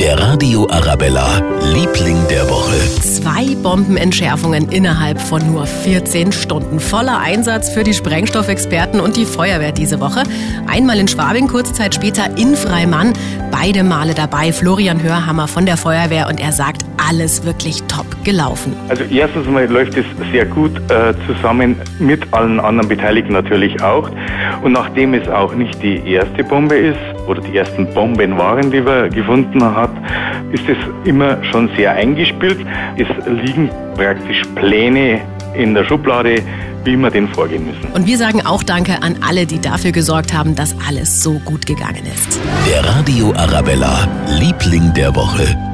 Der Radio Arabella, Liebling der Woche. Zwei Bombenentschärfungen innerhalb von nur 14 Stunden. Voller Einsatz für die Sprengstoffexperten und die Feuerwehr diese Woche. Einmal in Schwabing, kurze Zeit später in Freimann. Beide Male dabei Florian Hörhammer von der Feuerwehr und er sagt, alles wirklich top gelaufen. Also erstens mal läuft es sehr gut äh, zusammen mit allen anderen Beteiligten natürlich auch. Und nachdem es auch nicht die erste Bombe ist oder die ersten Bomben waren, die wir gefunden hat, ist es immer schon sehr eingespielt. Es liegen praktisch Pläne in der Schublade, wie wir den vorgehen müssen. Und wir sagen auch Danke an alle, die dafür gesorgt haben, dass alles so gut gegangen ist. Der Radio Arabella, Liebling der Woche.